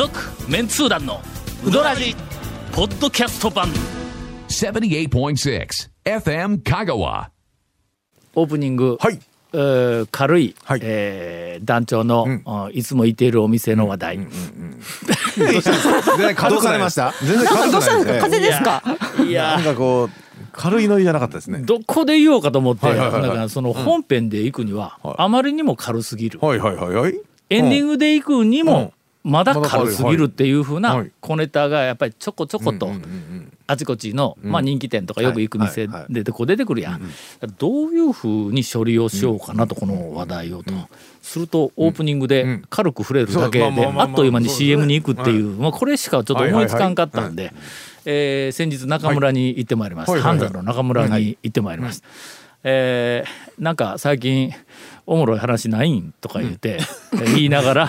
続メンツー団のウドラジポッドキャスト版。78.6 FM Kagawa. オープニング、はい。えー軽い、はい。えー団長の、あいつもいているお店の話題、全然どうされました？全然軽くないです。ね風ですか？いや。なんかこう軽いノリじゃなかったですね。どこで言おうかと思って、はいはいはいはい。だからその本編で行くには、はい。あまりにも軽すぎる、はいはいはいはい。エンディングで行くにも、うんまだ軽すぎるっていうふうはない小ネタがやっぱりちょこちょことあちこちの、まあ、人気店とかよく行く店でこう出てくるやん、どういうふうに処理をしようかなとこの話題をと、するとオープニングで軽く触れるだけであっという間に CM に行くっていう、まあ、これしかちょっと思いつかんかったんで、えー先日中村に行ってまいりました、半山の中村に行ってまいりました。えーなんか最近おもろい話ないんとか言って、言いながら、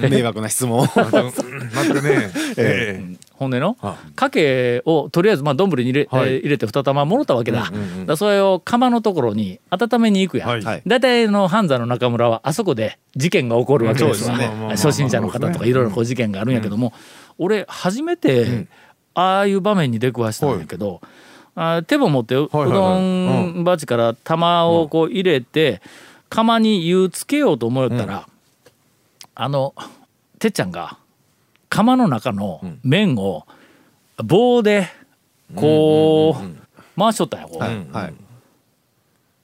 迷惑な質問。を待ってね。ええ。ほんでのはかけをとりあえずまあ丼に入れ,、はい。えー入れて二玉もろたわけだ,、だからそれを釜のところに温めに行くやん、はい。はい。大体の半座の中村はあそこで事件が起こるわけですわ、ね。初心者の方とかいろいろこう事件があるんやけども、俺初めてああいう場面に出くわしたんやけど、あ手も持ってううはいはいはい。どん鉢から玉をこう入れて釜に湯つけようと思ったら、あのてっちゃんが釜の中の麺を棒でこう回しとったんやこう、はい。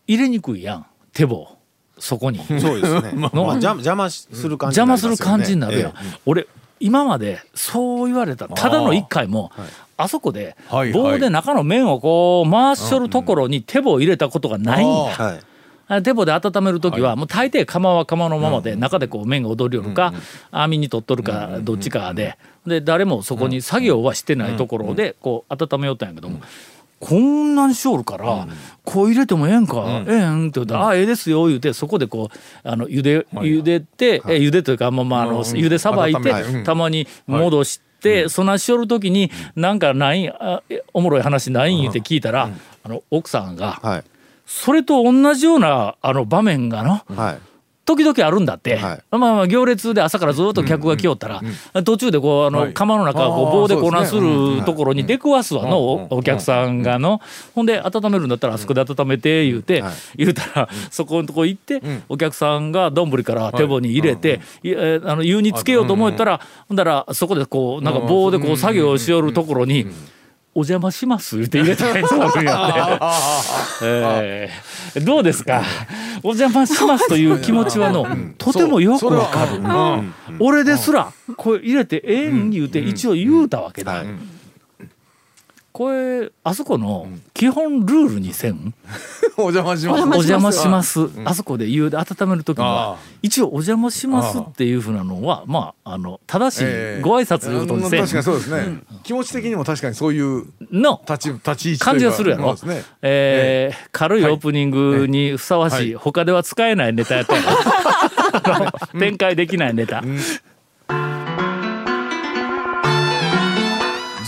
入れにくいやん手棒。そこに。そうですね。まあ邪邪魔する感じ邪魔する感じになるやん、ええ俺今までそう言われたただの一回もあそこではいはい。棒で中の麺をこう回しとるところに手棒入れたことがないんや、はい。あ手棒で温める時はもう大抵釜は釜のままで中でこう麺が踊りよるか網に取っとるかどっちかで。で誰もそこに作業はしてないところでこう温めよったんやけども。こんなにしおるから、こう入れてもええんか、ええんって言ったら、あええですよ言うてそこでこうあの茹で茹でて、え茹でというかまあまああの茹でさばいて、たまに戻して、そん。なしおる時になんかないあえおもろい話ないん言うて聞いたら、あの奥さんが、はいそれと同じようなあの場面がのはい。時々あるんだって、はい。まあまあ行列で朝からずっと客が来よったら、途中でこうあの、はい。釜の中を棒でこなするところに出くわすわの、うんおお客さんがの、ほんで温めるんだったらあそこで温めて言うて、はい言うたら、そこのとこ行って、お客さんが丼から手棒に入れて、あの湯につけようと思ったら、ほんだらそこでこうなんか棒でこう作業をしよるところに。お邪魔しますって入れたやつがあるんやって。え。ーどうですか？お邪魔しますという気持ちはのとてもよくわかる。うん。俺ですらこれ入れてええん言うて一応言うたわけだ。はいこれあそこの基本ルールにせん？お邪魔します。お邪魔します。あそこで湯で温める時にあは一応お邪魔しますっていうふうなのはまああの正しいええ。ご挨拶ということにせん。確かにそうですね。気持ち的にも確かにそういうの。立ち立ち位置感じがするやろ、ね。えー軽いオープニングにふさわしい、他では使えないネタやった 展開できないネタ、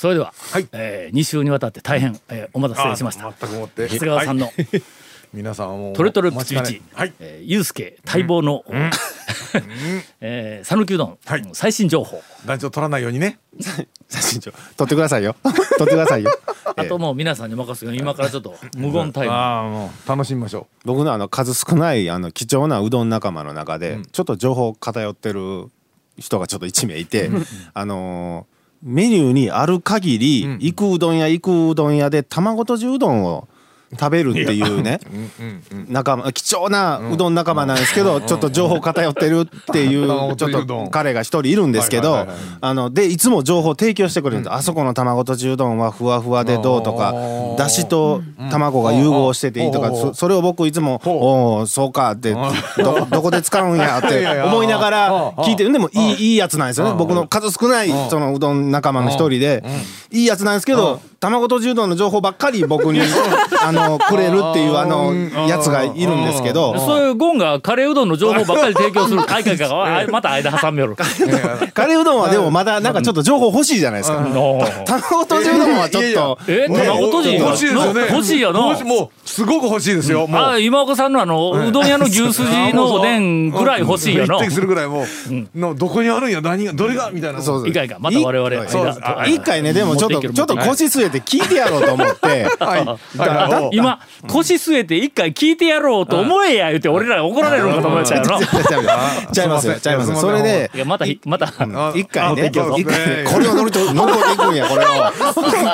それでは、はい。え2週にわたって大変、えーお待たせしました。あ全くもって。長谷川さんの、はい。皆さんはもうトレトレプチプチ。はい。えー、ゆうすけ待望の えー讃岐うどん、はい。最新情報。団長取らないようにね。写真撮撮ってくださいよ。撮ってくださいよ。あともう皆さんに任せるよ今からちょっと無言タイム。ああもう楽しみましょ僕のあの数少ないあの貴重なうどん仲間の中で、ちょっと情報偏ってる人がちょっと1名いて、あのーメニューにある限り、ん行くうどん屋行くうどん屋で卵とじうどんを食べるっていうね仲間貴重なうどん仲間なんですけどちょっと情報偏ってるっていう卵ちょっと彼が一人いるんですけどあのでいつも情報提供してくれるんです。あそこの卵とじうどんはふわふわでどうとかだしと卵が融合してていいとかそそれを僕いつも「おおそうか」ってどどこで使うんやって 思いながら聞いてるでもいいいいやつなんですよね。僕の数少ないそのうどん仲間の一人でいいやつなんですけど卵とじうどんの情報ばっかり僕に あのくれるっていうあのやつがいるんですけど。そういうゴンがカレーうどんの情報ばっかり提供する大会があまた間挟みよる。カレーうどんはでもまだなんかちょっと情報欲しいじゃないですか。卵とじうどんはちょっと えね卵とじ欲しいですよね。欲しいよもうすごく欲しいですよもう。あ今岡さんのあのうどん屋の牛すじのおでんぐらい欲しいよな。匹敵するぐらいもうのどこにあるんや何がどれがみたいな。そういかんいかんまた我々間そう一回ねでもちょっとちょっと腰据えて聞いてやろうと思って。今腰据えて一回聞いてやろうと思えや言うて俺ら怒られるのかと思っちゃうの。ちゃいますよちゃいますよそれでいやまたひまた。あ一回ねこれを乗りと乗り越えていくんやこれを。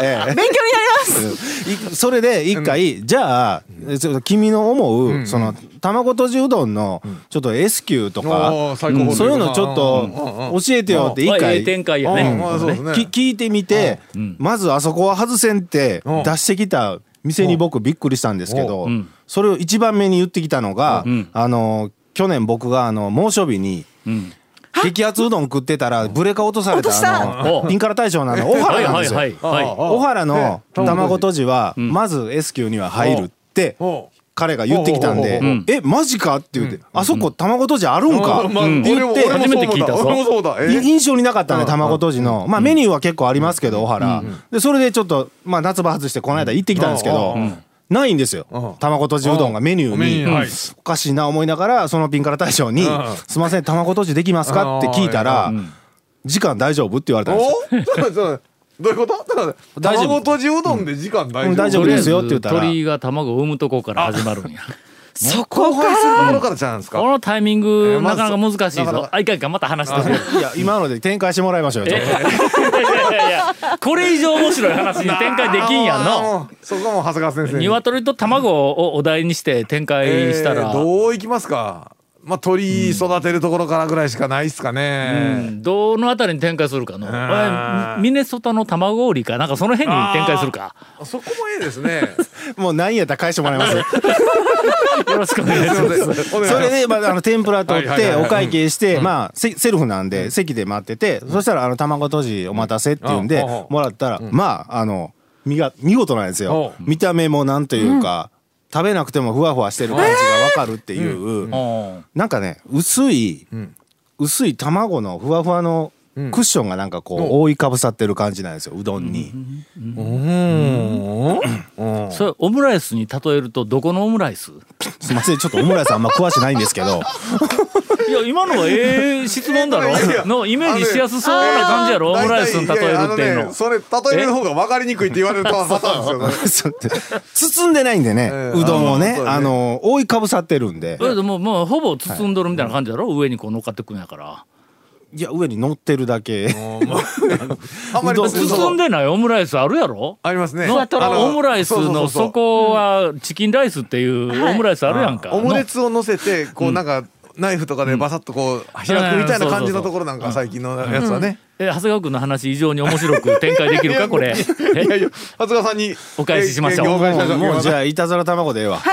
ええ。勉強になります。いそれで一回、じゃあ君の思う、その卵とじうどんのちょっと S 級とか、そういうのちょっと教えてよって一回、聞いてみて、まずあそこは外せんってうん。出してきた店に僕びっくりしたんですけど、ん。それを一番目に言ってきたのが、ん。あの去年僕があの猛暑日にうん。激アツうどん食ってたらブレカ落とされたあのお。ピンカラ大将のあの小原なんですよ。小原の卵とじはまず S 級には入るってお彼が言ってきたんでん「えマジか?」って言って「あそこ卵とじあるんか?」まあうん俺も俺も初めて聞いたぞ。印象になかったね卵とじの。まあメニューは結構ありますけど小原でそれでちょっとまあ夏場外してこの間行ってきたんですけどないんですよ。うん。卵とじうどんがメニューに。おかしいな思いながらそのピンカラ大将にうん「すいません卵とじできますか?」って聞いたら「時間大丈夫?」って言われたんですよ。どういうこと？だから大丈夫。卵とじうどんで時間大丈夫？うん大丈夫ですよって言ったら。鳥が卵を産むとこから始まるんや。そ交こ配するところから？ちゃうんですかこのタイミングえーまずなかなか難しいなかなか。ぞあいかんいかんまた話して。いや今ので展開してもらいましょうよいやいやいやこれ以上面白い話に展開できんやんの。のそこも長谷川先生に。鶏と卵をお題にして展開したら、えーどういきますか？まあ鳥育てるところからぐらいしかないっすかうねん。どのあたりに展開するかの。ミネソタの卵売りかなんかその辺に展開するか。そこもいいですね。もう何やったら返してもらいます？よろしくお願いします。そそれで、まあ、あの天ぷら取ってお会計して、まあセセルフなんで席で待ってて、そしたらあの卵とじお待たせって言うん。でもらったら、まああの見が見事なんですよう見た目もなんというか、食べなくてもふわふわしてる感じがわかるっていう、うん。なんかね薄い、薄い卵のふわふわのクッションがなんかこう覆いかぶさってる感じなんですよ。うどんに。それオムライスに例えるとどこのオムライス？すいません。ちょっとオムライスあんま詳しないんですけどいや今のはええ質問だろ？のイメージしやすそうな感じやろ？オムライスに例えるっていうの。ねそれ例える方が分かりにくいって言われるパターンですよ 包んでないんでね、ええ。うどんをねあの覆いかぶさってるんで。えでももうほぼ包んどるみたいな感じだろ？上にこう乗っかってくんやから。いや上に乗ってるだけ。あ んまり包んでない。オムライスあるやろ？ありますね。オムライスの底はチキンライスっていうオムライスあるやんか。オムレツを乗せてこうなんかナイフとかでバサッとこう開くみたいな感じのところなんか最近のやつはね。え長谷川君の話異常に面白く展開できるか？これ。えいやいや長谷川さんにお返ししましょう。もうじゃあいたずら卵でええわ、ほ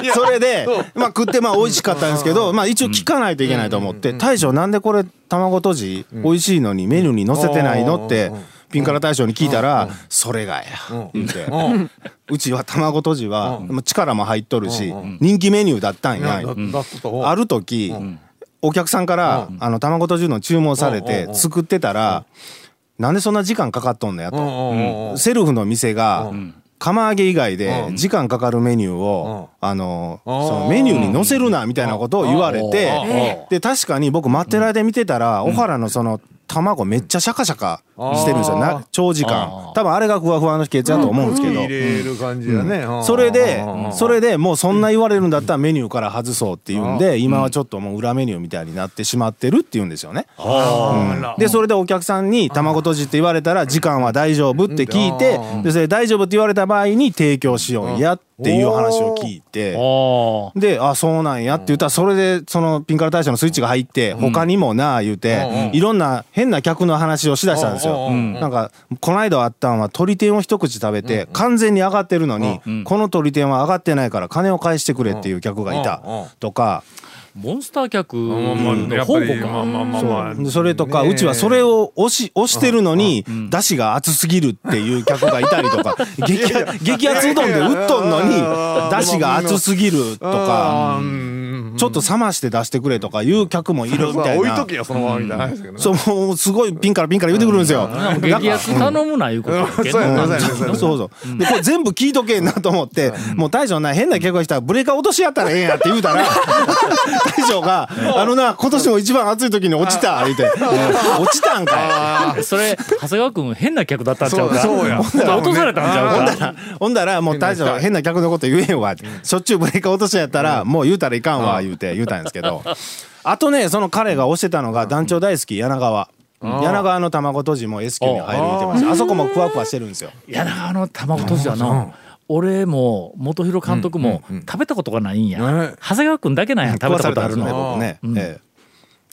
んでそれでまあ食ってまあ美味しかったんですけどまあ一応聞かないといけないと思って「大将なんでこれ卵とじ美味しいのにメニューに載せてないの?」ってピンカラ大将に聞いたら「それがや」言って「うちは卵とじは力も入っとるし人気メニューだったんや」ある時、お客さんから、あの卵とじうどん注文されて作ってたら、なんでそんな時間かかっとんのやと、セルフの店が、釜揚げ以外で時間かかるメニューを、あのそのメニューに載せるなみたいなことを言われて、で確かに僕待ってる間見てたら、小原のその卵めっちゃシャカシャカしてるんですよ。な長時間。多分あれがふわふわの秘訣だと思うんですけど。入れる感じだね、うん。それでうん。それでもうそんな言われるんだったらメニューから外そうっていうんで今はちょっともう裏メニューみたいになってしまってるっていうんで。すよね。うん。でそれでお客さんに卵とじって言われたら時間は大丈夫って聞いてでそれ大丈夫って言われた場合に提供しようんやっていう話を聞いて。ああで、あ、そうなんやって言ったら、それで、そのピンカラ大社のスイッチが入って、他にもなあ言うて、いろんな変な客の話をしだしたんですよ。なんか、この間あったんは、鶏天を一口食べて、完全に上がってるのに、この鶏天は上がってないから金を返してくれっていう客がいた。とか、モンスター客まあの宝庫かまあまあまあまあでそれとか、うちはそれを押し、押してるのに、出汁が熱すぎるっていう客がいたりとか、激激熱うどんで打っとんのに、出汁が熱すぎるとか、ちょっと冷まして出してくれとかいう客もいるみたいな。置いと。けよそのままみたいな話ですけどね。そう、もうすごいピンからピンから言ってくるんですよ。激安頼むないうことそうやなね そう。で、これ全部聞いとけんなと思って、もう大将な、変な客が来たらブレーカー落としやったらええんやって言うたら、大将が、あのな、今年も一番暑い時に落ちた、言うて、落ちたんかい。それ長谷川君変な客だったんちゃうか？そうや。落とされたんちゃうか？ほんだら、ほんだら、もう大将変な客のこと言えんわ。しょっちゅうブレーカー落としやったら、もう言うたらいかんわ、言うて、言うたんですけど。あとね、その彼が推してたのが団長大好き、柳川。柳川の卵とじも S 級に入る言うてました。あそこもふわふわしてるんですよ。いやだからあの卵とじはな俺も元弘監督も食べたことがないんや。ね。長谷川君だけなんや食べたことある食わされたんですねの僕ね。うん。え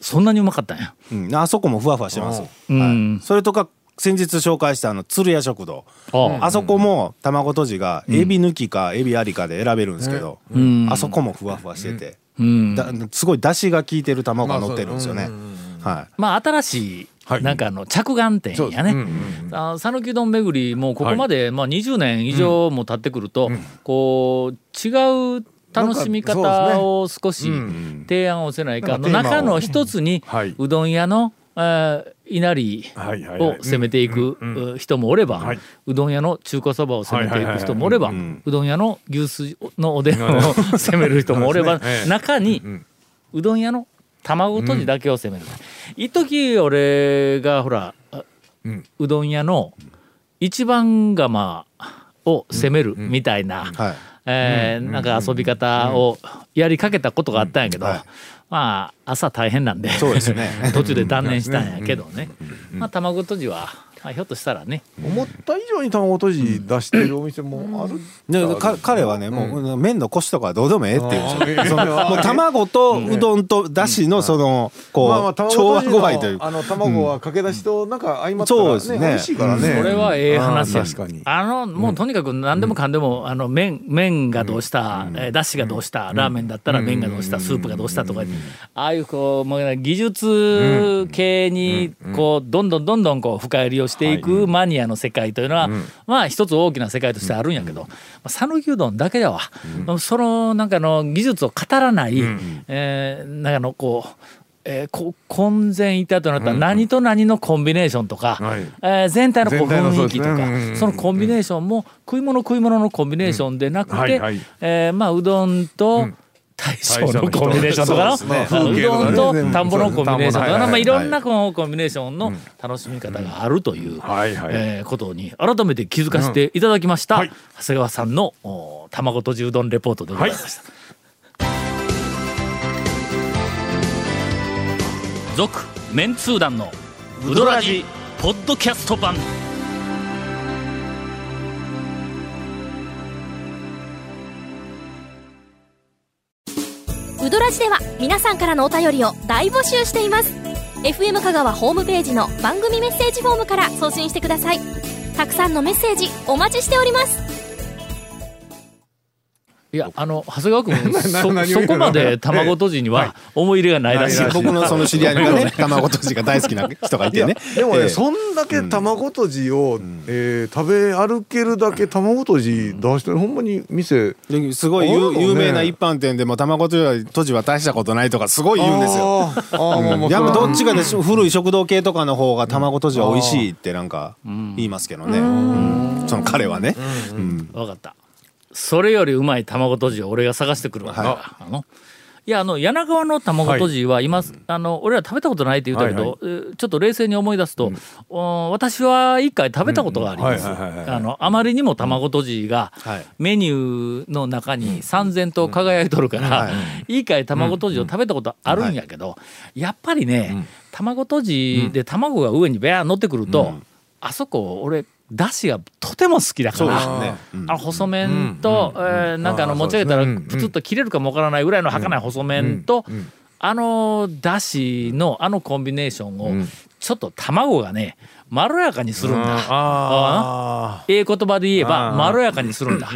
そんなにうまかったんや。えうん。あそこもふわふわしてます。うん。はい。それとか、先日紹介したあの鶴屋食堂。ああ。そこも卵とじがエビ抜きかエビありかで選べるんですけど、ん。あそこもふわふわしてて、うん。だすごい出汁が効いてる卵が乗ってるんですよね。はい。まあ新しいはい。なんかあの着眼点やね。あ讃岐うどん巡りもうここまでまあ20年以上も経ってくるとこう違う楽しみ方を少し提案をせないかの中の一つにはい。うどん屋のえー稲荷を攻めていくう人もおれば、はい。うどん屋の中華そばを攻めていく人もおれば、うどん屋の牛すのおでんを 攻める人もおれば、中にんうどん屋の卵とじだけを攻める、一時俺がほら、あうどん屋の一番釜を攻めるみたいな、はい。えーなんか遊び方をやりかけたことがあったんやけど、はいまあ朝大変なんで。そうですね。途中で断念したんやけどね、まあ卵とじは、まあ、ひょっとしたらね。思った以上に卵とじ出してるお店もある彼はねもう麺のコシとかどうでもええって言うもう卵とうどんとだしのそのまあまあこう調和具合というのあの卵はかけだしとなんか相まったらそうですね。美味しいからね。それはええ話。やあー確かに。あのもうとにかく何でもかんでも、あの麺麺がどうした、えーだしがどうした、ラーメンだったら麺がどうした、スープがどうしたとか、ああいうこうもう技術系にこうどんどんどんどんこう深入りをしていくマニアの世界というのは、まあ一つ大きな世界としてあるんやけどまあ讃岐うどんだけでは、そのなんかの技術を語らない、えーなんかのこうえー、こ混然一体となった何と何のコンビネーションとか、はい。えー全体のこ雰囲気とかそのコンビネーションも食い物食い物のコンビネーションでなくて、はいはい。えーまあうどんと大将のコンビネーションとかの、そうね。うどんと田ん。ぼのコンビネーションとか、のはいはいはいまあ、いろんなこのコンビネーションの楽しみ方があるという、はいはい。えーことに改めて気づかせていただきました、はい。長谷川さんのお卵とじうどんレポートでございました。続、メンツー団のウドラジポッドキャスト版では皆さんからのお便りを大募集しています。FM 香川ホームページの番組メッセージフォームから送信してください。たくさんのメッセージお待ちしております。いやあの長谷川君 なそそこまで卵とじには思い入れがないらしい、僕のその知り合いがね卵とじが大好きな人がいてね。でもね、ええ。そんだけ卵とじを、えー食べ歩けるだけ卵とじ出してるほんまに店。ですごいね。有名な一般店でも卵とじは大したことないとかすごい言うんですよ。あうもうやっぱどっちかでし古い食堂系とかの方が卵とじは美味しいってなんか言いますけどね。うん。その彼はね。うん。分かったそれよりうまい卵とじを俺が探してくるわ、はあの。いやあの柳川の卵とじは今、あの俺ら食べたことないって言ったけど、えーちょっと冷静に思い出すと、お私は一回食べたことがあります。うん。うんはいはいはいはい。あのあまりにも卵とじがはい。メニューの中に三千と輝いとるから、い。い回卵とじを食べたことあるんやけど、やっぱりね、卵とじで卵が上にベアー乗ってくると、あそこ俺だしがとても好きだから、ね。うん。あの細麺と、えーなんかあの持ち上げたらプツッと切れるかもわからないぐらいの儚い細麺と、あのだしのあのコンビネーションを、ちょっと卵がねまろやかにするんだ。あええ言葉で言えばまろやかにするんだ。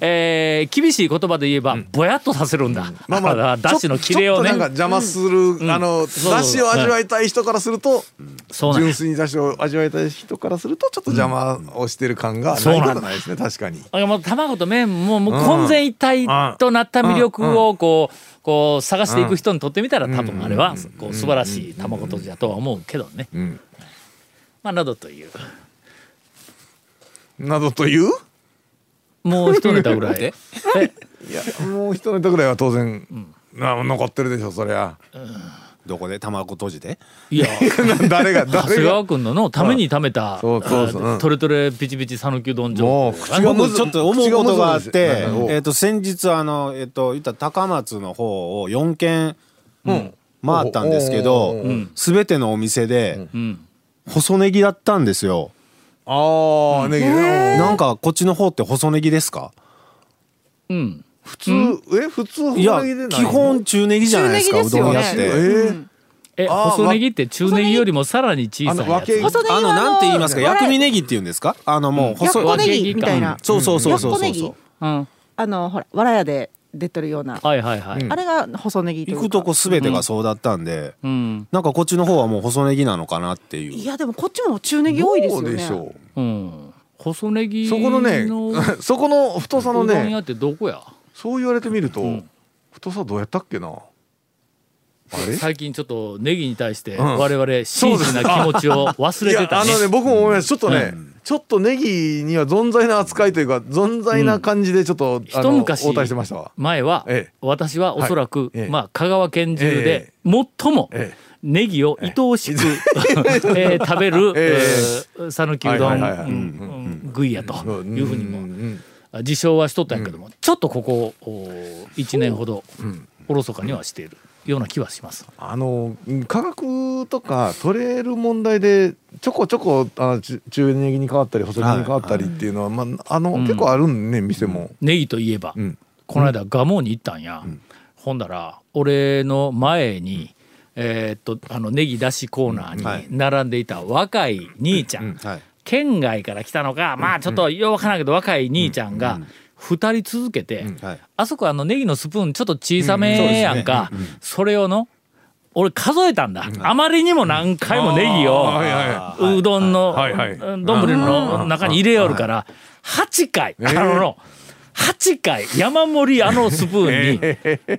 えー厳しい言葉で言えばぼやっとさせるんだ。まあまあだしの切れをね。ちょっとなんか邪魔する、あのだしを味わいたい人からすると、そうなんや。純粋にだしを味わいたい人からするとちょっと邪魔をしてる感がないことないですね。確かに。あもう卵と麺ももう混然一体となった魅力をこうこう探していく人にとってみたら多分あれはこう素晴らしい卵とじだとは思うけどね。んまあなどという。などという？もう一ネタぐらい。え いやもう一ネタぐらいは当然、な残ってるでしょそりゃ。どこで？卵とじで？いや。誰が長谷誰が川君ののために貯めたそうそうそう。うんあトレトレピチピチ讃岐うどんもう。情報口がむず僕ちょっと思うことがあってえっと先日あのえっと言ったら高松の方を4軒回ったんですけどうんうん全てのお店でうん細ネギだったんですよ。ああネギね。なんかこっちの方って細ネギですか？うん。普通え普通いや細ネギでないの？基本中ネギじゃないですかうどん屋っえてー。えあー細ネギって中ネギよりもさらに小さいやつ。あの分け細ネギはあのなんて言いますか？薬味ネギって言うんですか？あのもう細いやっこネギみたいな。そうそうそうそうそうそううん。あのほらわらやで出てるような。はいはいはい。うん。あれが細ネギというか。行くとこ全てがそうだったんでうん。なんかこっちの方はもう細ネギなのかなっていう。いやでもこっちも中ネギ多いですよね。どうでしょう。ん。細ネギう。そこのね そこの太さのねうどん屋ってどこや？そう言われてみると、ん。太さどうやったっけな？最近ちょっとネギに対してうん。我々真摯な気持ちを忘れてたね。あのね僕も思います。ちょっとね、ちょっとネギには存在な扱いというか存在な感じでちょっと、あの一昔応対してましたわ。前はええ。私はおそらくはいええ。まあ香川県中でえ最もええ。ネギを愛おしくえー 食べるええ。ー讃岐うどん食いやとうんいうふうにもん自称はしとったんやけどもちょっとここ1年ほどおろそかにはしているような気はします。あの価格とか取れる問題でちょこちょこあ中中ネギに変わったり細ネギに変わったりっていうのは、まああの、うん。結構あるんね店も。ネギといえば。うん。この間蒲生に行ったんや、ほんだら俺の前に、えーっとあのネギ出しコーナーに並んでいた若い兄ちゃん、はい。県外から来たのかまあちょっとようわからんけど若い兄ちゃんが2人続けて、はい。あそこあのネギのスプーンちょっと小さめやんか、それをの俺数えたんだ、あまりにも何回もネギを、はいはうどんのはいはい丼の中に入れよるから8回。あのの8回山盛りあのスプーンに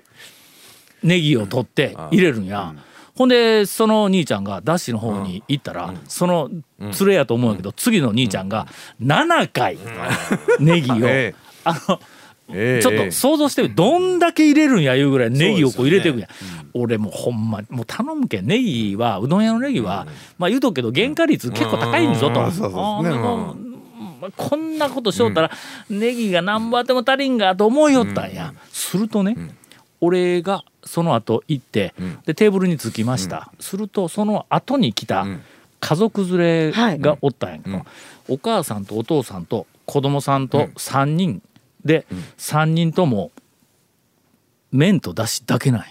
ネギを取って入れるんや。ほんでその兄ちゃんがダッシュの方に行ったらその連れやと思うんやけど次の兄ちゃんが7回ネギをええあのええ。ちょっと想像してみどんだけ入れるんやいうぐらいネギをこう入れていくんや、俺もうほんまもう頼むけんネギはうどん。屋のネギは、まあ言うとくけど原価率結構高いんぞと、こんなことしよったら、ネギが何ぼあっても足りんがと思いよったんや、するとね、俺がその後行って、でテーブルに着きました、するとその後に来た家族連れがおったんやけど、お母さんとお父さんと子供さんと3人で、3人とも麺とだしだけなんや。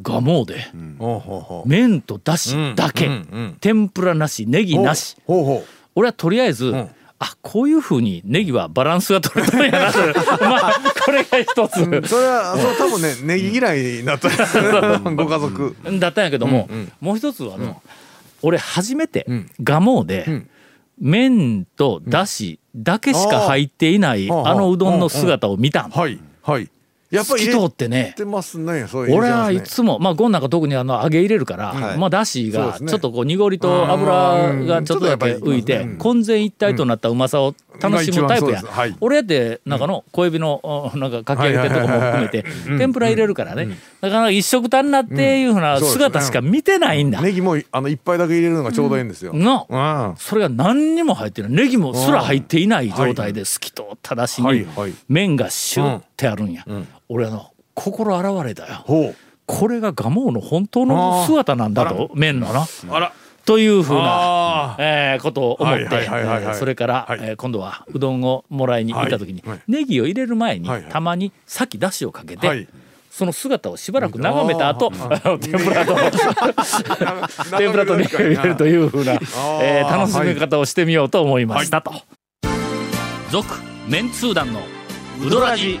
ガモで。ほうほうほう。麺とだしだけ、うんうん天ぷらなしネギなし。俺はとりあえず、あこういうふうにネギはバランスが取れたんやなと。まあこれが一つ、う。それはそう多分ね ネギ嫌いになった。ご家族。だったんやけども、うんうん。もう一つはの、俺初めてん。蒲生で、ん麺とだしだけしか入っていない、うんあのうどんの姿を見たん、はい。はい。やっぱり透き通ってね。てますね。俺はいつもまあゴンなんか特にあの揚げ入れるから、はい。まあだしがちょっとこう濁りと油がちょっとだけ浮いてうん。混然一体となったうまさを楽しむタイプや。俺やってなんかの小エビのおなんかかき揚げてるとこも含めて天ぷら入れるからね。だから一食単なっていうふうな姿しか見てないんだ。ネギもあの一杯だけ入れるのがちょうどいいんですよ、のうん。それが何にも入ってない。ネギもすら入っていない状態で透き通っただしに麺がシュッてあるんや、俺あの心洗われたよ。これが蒲生の本当の姿なんだと麺のな。あら。というふうな、あえーことを思ってそれから、はい。えー今度はうどんをもらいに行った時に、はい。はいネギを入れる前に、たまに先だしをかけて、はい。その姿をしばらく眺めた後、あの 天ぷらと 天ぷらとネギを入れるというふうな、えー楽しみ方をしてみようと思いましたと。続メンツー団のウドラジ